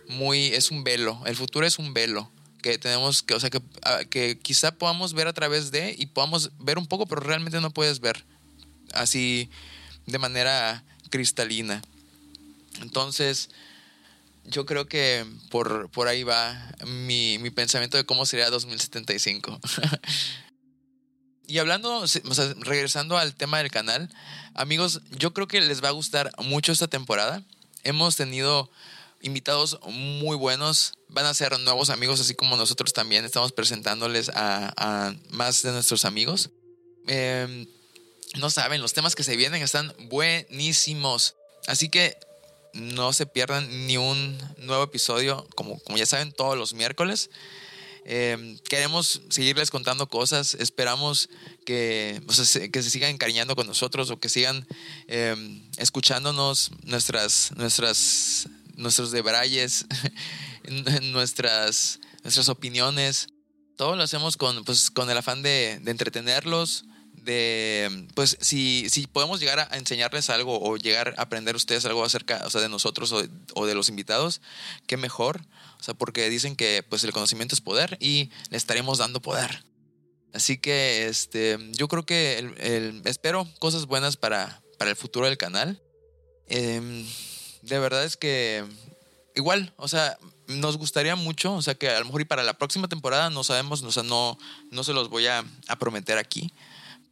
muy, es un velo, el futuro es un velo que tenemos que, o sea, que, que quizá podamos ver a través de y podamos ver un poco, pero realmente no puedes ver así de manera cristalina. Entonces, yo creo que por, por ahí va mi, mi pensamiento de cómo sería 2075. <laughs> y hablando, regresando al tema del canal, amigos, yo creo que les va a gustar mucho esta temporada. Hemos tenido invitados muy buenos. Van a ser nuevos amigos, así como nosotros también estamos presentándoles a, más de nuestros amigos. Em, no saben, los temas que se vienen están buenísimos. Así que no se pierdan ni un nuevo episodio, como, como ya saben, todos los miércoles. Eh, queremos seguirles contando cosas. Esperamos que, que se sigan encariñando con nosotros o que sigan eh, escuchándonos nuestras, nuestras, nuestros debrayes, <laughs> nuestras, nuestras opiniones. Todo lo hacemos con, pues, con el afán de, de entretenerlos, de, pues, si, si podemos llegar a enseñarles algo o llegar a aprender ustedes algo acerca o sea, de nosotros o, de los invitados, qué mejor. O sea, porque dicen que pues, el conocimiento es poder y le estaremos dando poder. Así que este, yo creo que espero cosas buenas para, para el futuro del canal. Eh, de verdad es que igual, o sea, nos gustaría mucho, o sea, que a lo mejor y para la próxima temporada no sabemos, o sea, no, no se los voy a prometer aquí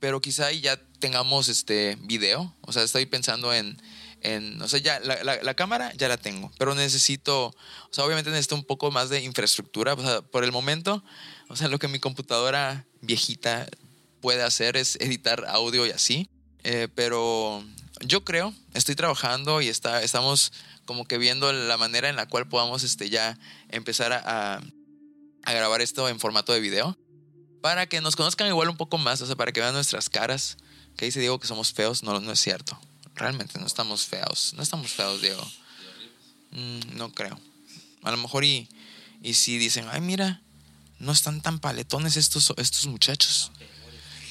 pero quizá ya tengamos este video. O sea, estoy pensando en, en o sea, ya la, cámara ya la tengo, pero necesito, o sea, obviamente necesito un poco más de infraestructura. O sea, por el momento, o sea, lo que mi computadora viejita puede hacer es editar audio y así. Eh, pero yo creo, estoy trabajando y está, estamos como que viendo la manera en la cual podamos este, ya empezar a grabar esto en formato de video para que nos conozcan igual un poco más, o sea, para que vean nuestras caras. Que dice Diego que somos feos, no, no es cierto. Realmente no estamos feos, no estamos feos, Diego. Mm, no creo. A lo mejor y, y si dicen, ay, mira, no están tan paletones estos, estos muchachos.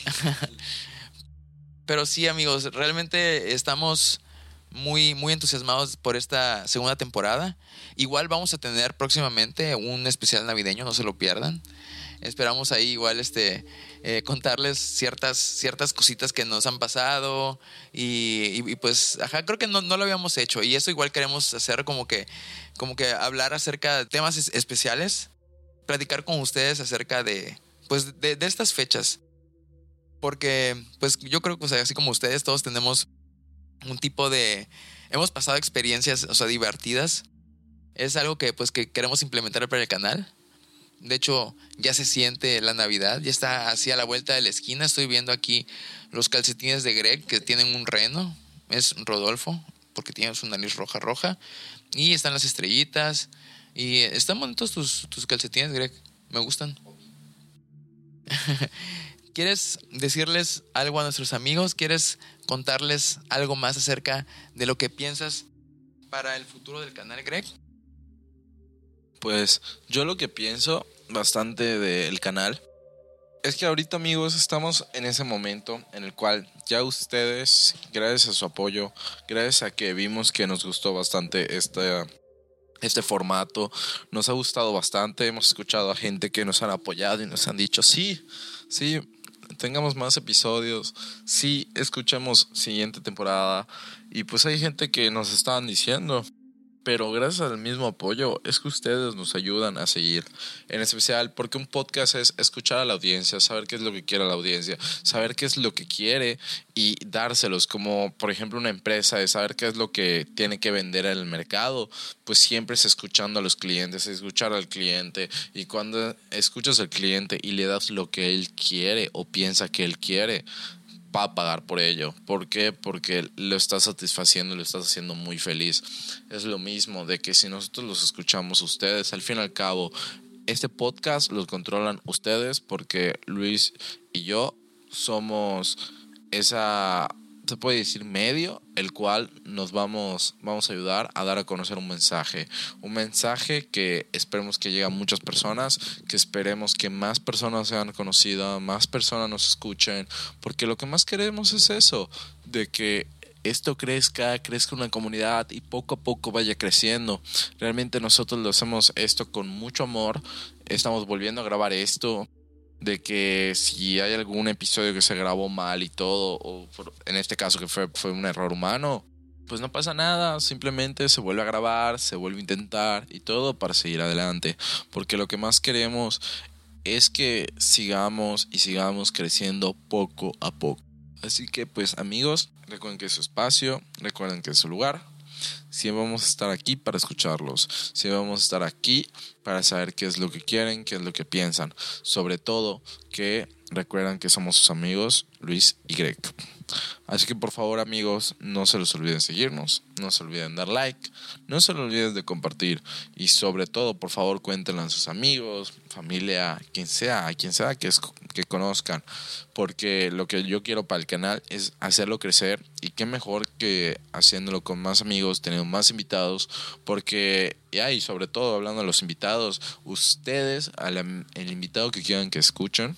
<laughs> Pero sí, amigos, realmente estamos muy, muy entusiasmados por esta segunda temporada. Igual vamos a tener próximamente un especial navideño, no se lo pierdan esperamos ahí igual este eh, contarles ciertas ciertas cositas que nos han pasado y, y, y pues ajá creo que no, no, lo habíamos hecho y eso igual queremos hacer como que como que hablar acerca de temas especiales platicar con ustedes acerca de pues de, de estas fechas. Porque pues yo creo que así como ustedes todos tenemos un tipo de hemos pasado experiencias o sea divertidas. Es algo que pues que queremos implementar para el canal de hecho, ya se siente la Navidad, ya está así a la vuelta de la esquina. Estoy viendo aquí los calcetines de Greg que tienen un reno. Es Rodolfo, porque tiene su nariz roja roja. Y están las estrellitas. Y están bonitos tus, tus calcetines, Greg. Me gustan. <laughs> ¿Quieres decirles algo a nuestros amigos? ¿Quieres contarles algo más acerca de lo que piensas para el futuro del canal, Greg? Pues yo lo que pienso bastante del canal es que ahorita amigos estamos en ese momento en el cual ya ustedes, gracias a su apoyo, gracias a que vimos que nos gustó bastante este, formato, nos ha gustado bastante, hemos escuchado a gente que nos han apoyado y nos han dicho, sí, sí, tengamos más episodios, sí, escuchemos siguiente temporada y pues hay gente que nos estaban diciendo pero gracias al mismo apoyo es que ustedes nos ayudan a seguir. En especial porque un podcast es escuchar a la audiencia, saber qué es lo que quiere la audiencia, saber qué es lo que quiere y dárselos. Como por ejemplo una empresa, de saber qué es lo que tiene que vender en el mercado, pues siempre es escuchando a los clientes, escuchar al cliente. Y cuando escuchas al cliente y le das lo que él quiere o piensa que él quiere, va a pagar por ello. ¿Por qué? Porque lo está satisfaciendo, lo estás haciendo muy feliz. Es lo mismo de que si nosotros los escuchamos ustedes, al fin y al cabo, este podcast lo controlan ustedes porque Luis y yo somos esa se puede decir medio, el cual nos vamos, vamos a ayudar a dar a conocer un mensaje. Un mensaje que esperemos que llegue a muchas personas, que esperemos que más personas sean conocidas, más personas nos escuchen, porque lo que más queremos es eso, de que esto crezca, crezca una comunidad y poco a poco vaya creciendo. Realmente nosotros lo hacemos esto con mucho amor, estamos volviendo a grabar esto de que si hay algún episodio que se grabó mal y todo, o en este caso que fue, fue un error humano, pues no pasa nada, simplemente se vuelve a grabar, se vuelve a intentar y todo para seguir adelante, porque lo que más queremos es que sigamos y sigamos creciendo poco a poco. Así que pues amigos, recuerden que es su espacio, recuerden que es su lugar. Siempre vamos a estar aquí para escucharlos. Siempre vamos a estar aquí para saber qué es lo que quieren, qué es lo que piensan. Sobre todo que recuerdan que somos sus amigos Luis y Greg. Así que por favor amigos, no se les olviden seguirnos, no se olviden dar like, no se les olviden de compartir y sobre todo por favor cuéntenlo a sus amigos, familia, quien sea, a quien sea que, que conozcan, porque lo que yo quiero para el canal es hacerlo crecer y qué mejor que haciéndolo con más amigos, teniendo más invitados, porque y sobre todo hablando de los invitados, ustedes, al el invitado que quieran que escuchen,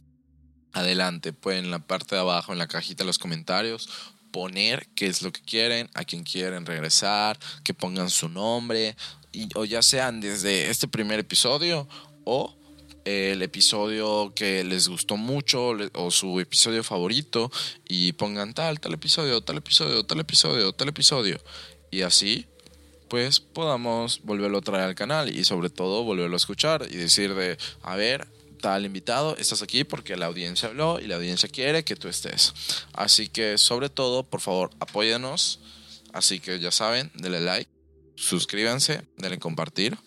adelante, pueden en la parte de abajo, en la cajita de los comentarios, poner qué es lo que quieren, a quién quieren regresar, que pongan su nombre, y, o ya sean desde este primer episodio o el episodio que les gustó mucho o su episodio favorito y pongan tal, tal episodio, tal episodio, tal episodio, tal episodio. Y así, pues podamos volverlo a traer al canal y sobre todo volverlo a escuchar y decir de, a ver, tal invitado, estás aquí porque la audiencia habló y la audiencia quiere que tú estés. Así que sobre todo, por favor, apóyanos. Así que ya saben, denle like, suscríbanse, denle compartir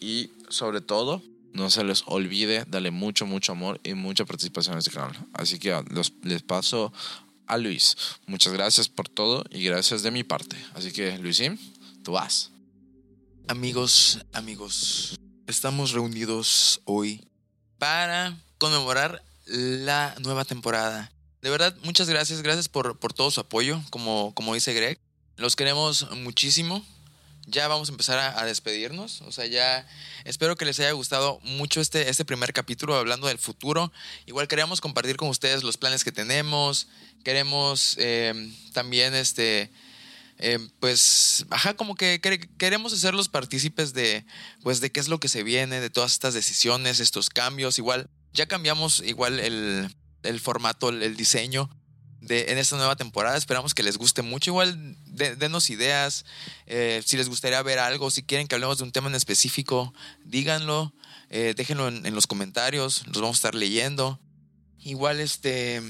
y sobre todo, no se les olvide darle mucho, mucho amor y mucha participación a este canal. Así que los, les paso a Luis. Muchas gracias por todo y gracias de mi parte. Así que, Luisín, tú vas. Amigos, amigos, estamos reunidos hoy para conmemorar la nueva temporada. De verdad, muchas gracias, gracias por, por todo su apoyo, como, como dice Greg. Los queremos muchísimo. Ya vamos a empezar a, despedirnos. O sea, ya espero que les haya gustado mucho este, este primer capítulo hablando del futuro. Igual queremos compartir con ustedes los planes que tenemos. Queremos eh, también este, eh, pues, ajá, como que queremos hacerlos partícipes de, pues, de qué es lo que se viene, de todas estas decisiones, estos cambios. Igual, ya cambiamos igual el, el formato, el, diseño de, en esta nueva temporada. Esperamos que les guste mucho. Igual, denos ideas. Eh, si les gustaría ver algo, si quieren que hablemos de un tema en específico, díganlo. Eh, déjenlo en, en los comentarios, los vamos a estar leyendo. Igual, este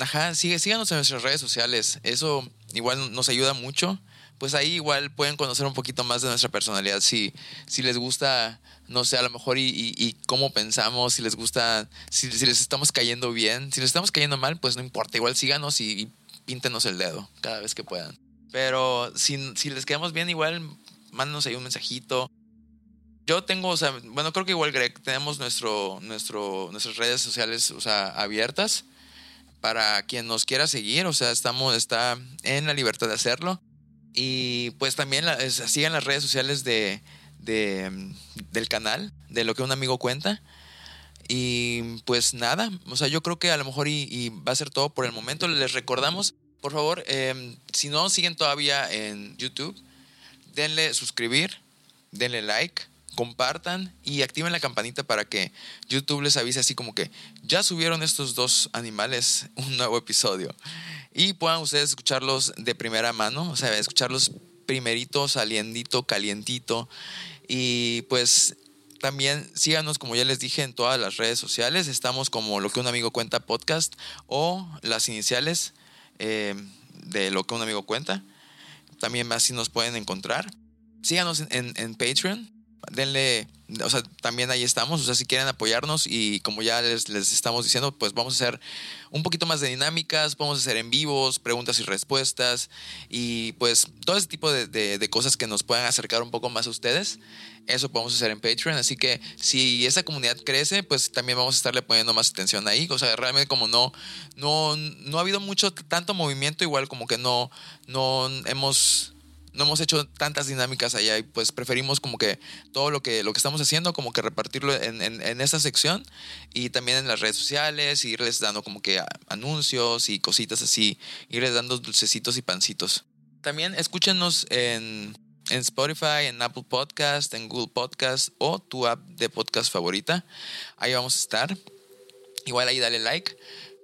Ajá, sigue, síganos en nuestras redes sociales. Eso igual nos ayuda mucho. Pues ahí igual pueden conocer un poquito más de nuestra personalidad. Si, si les gusta, no sé, a lo mejor y, cómo pensamos, si les gusta, si, les estamos cayendo bien. Si les estamos cayendo mal, pues no importa. Igual síganos y, y píntenos el dedo cada vez que puedan. Pero si, si les quedamos bien, igual mándanos ahí un mensajito. Yo tengo, o sea, bueno, creo que igual Greg, tenemos nuestro, nuestro, nuestras redes sociales, o sea, abiertas para quien nos quiera seguir, o sea, estamos, está en la libertad de hacerlo. Y pues también sigan las redes sociales de, del canal, de lo que un amigo cuenta. Y pues nada, o sea, yo creo que a lo mejor y, va a ser todo por el momento. Les recordamos, por favor, em, si no siguen todavía en YouTube, denle suscribir, denle like compartan y activen la campanita para que YouTube les avise así como que ya subieron estos dos animales <laughs> un nuevo episodio y puedan ustedes escucharlos de primera mano, o sea, escucharlos primerito, saliendito, calientito y pues también síganos, como ya les dije, en todas las redes sociales. Estamos como lo que un amigo cuenta podcast o las iniciales eh, de lo que un amigo cuenta. También así nos pueden encontrar. Síganos en, en Patreon denle, o sea, también ahí estamos, o sea, si quieren apoyarnos y como ya les, estamos diciendo, pues vamos a hacer un poquito más de dinámicas, vamos a hacer en vivos, preguntas y respuestas y pues todo ese tipo de, de, cosas que nos puedan acercar un poco más a ustedes, eso podemos hacer en Patreon, así que si esa comunidad crece, pues también vamos a estarle poniendo más atención ahí, o sea, realmente como no, no, no ha habido mucho, tanto movimiento, igual como que no, no hemos no hemos hecho tantas dinámicas allá y pues preferimos como que todo lo que, lo que estamos haciendo como que repartirlo en, en, esa sección y también en las redes sociales, irles dando como que anuncios y cositas así, irles dando dulcecitos y pancitos. También escúchenos en, en Spotify, en Apple Podcast, en Google Podcast o tu app de podcast favorita. Ahí vamos a estar. Igual ahí dale like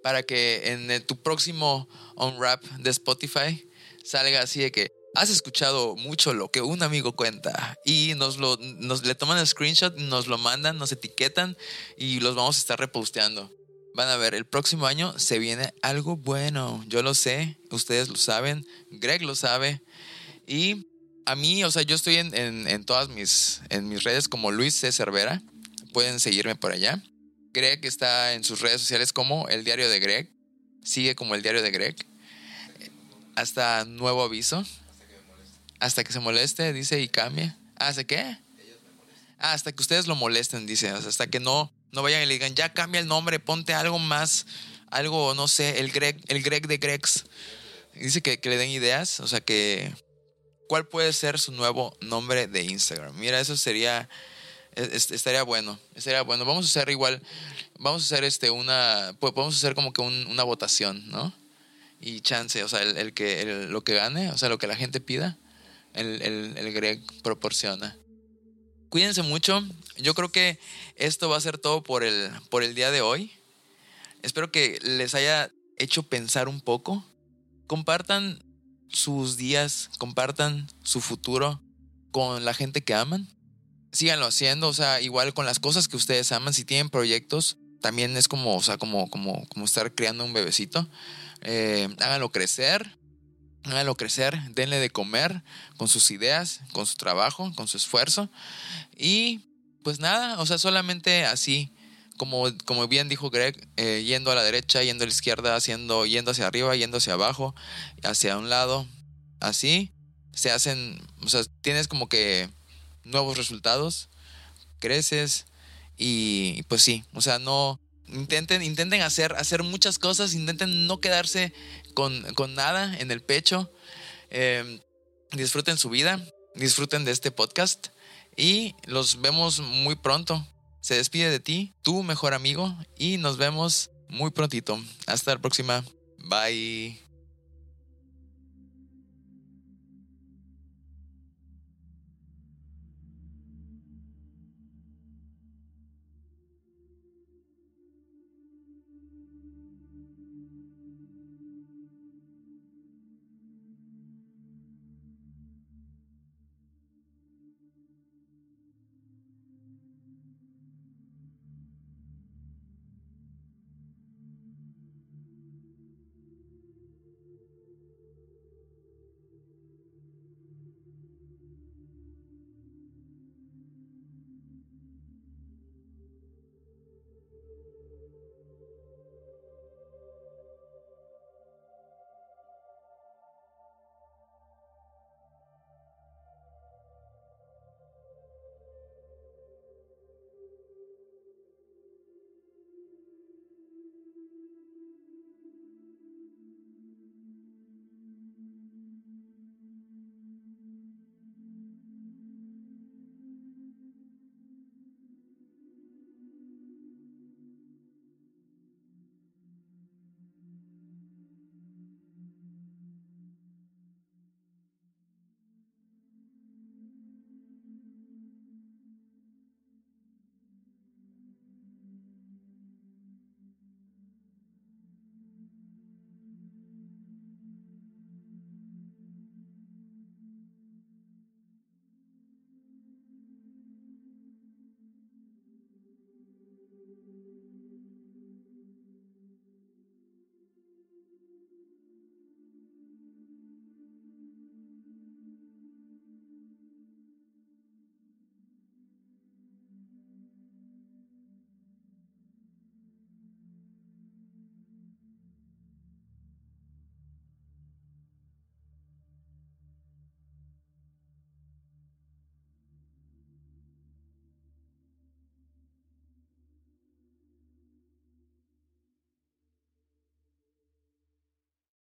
para que en tu próximo on-rap de Spotify salga así de que has escuchado mucho lo que un amigo cuenta y nos lo nos le toman el screenshot, nos lo mandan, nos etiquetan y los vamos a estar reposteando. Van a ver, el próximo año se viene algo bueno. Yo lo sé, ustedes lo saben, Greg lo sabe y a mí, o sea, yo estoy en, en, todas mis, en mis redes como Luis C. Cervera. Pueden seguirme por allá. Greg está en sus redes sociales como El Diario de Greg. Sigue como El Diario de Greg. Hasta nuevo aviso. Hasta que se moleste, dice, y cambie. ¿Hasta qué? Ah, hasta que ustedes lo molesten, dice. hasta que no, no vayan y le digan, ya cambia el nombre, ponte algo más, algo, no sé, el Greg, el Greg de Gregs. Dice que, le den ideas, o sea que ¿cuál puede ser su nuevo nombre de Instagram? Mira, eso sería, estaría bueno, estaría bueno. Vamos a hacer igual, vamos a hacer este, una, podemos hacer como que una votación, ¿no? Y chance, o sea, el, que, lo que gane, o sea, lo que la gente pida, el, el Greg proporciona. Cuídense mucho. Yo creo que esto va a ser todo por el, por el día de hoy. Espero que les haya hecho pensar un poco. Compartan sus días, compartan su futuro con la gente que aman. Síganlo haciendo, o sea, igual con las cosas que ustedes aman, si tienen proyectos, también es como, o sea, como, como, como estar creando un bebecito. Eh, háganlo crecer, háganlo crecer, denle de comer con sus ideas, con su trabajo, con su esfuerzo. Y pues nada, o sea, solamente así como, como bien dijo Greg, eh, yendo a la derecha, yendo a la izquierda, haciendo, yendo hacia arriba, yendo hacia abajo, hacia un lado, así, se hacen, o sea, tienes como que nuevos resultados, creces y pues sí, o sea, no, intenten, intenten hacer, hacer muchas cosas, intenten no quedarse con, nada en el pecho, em, disfruten su vida, disfruten de este podcast y los vemos muy pronto se despide de ti, tu mejor amigo, y nos vemos muy prontito. Hasta la próxima. Bye.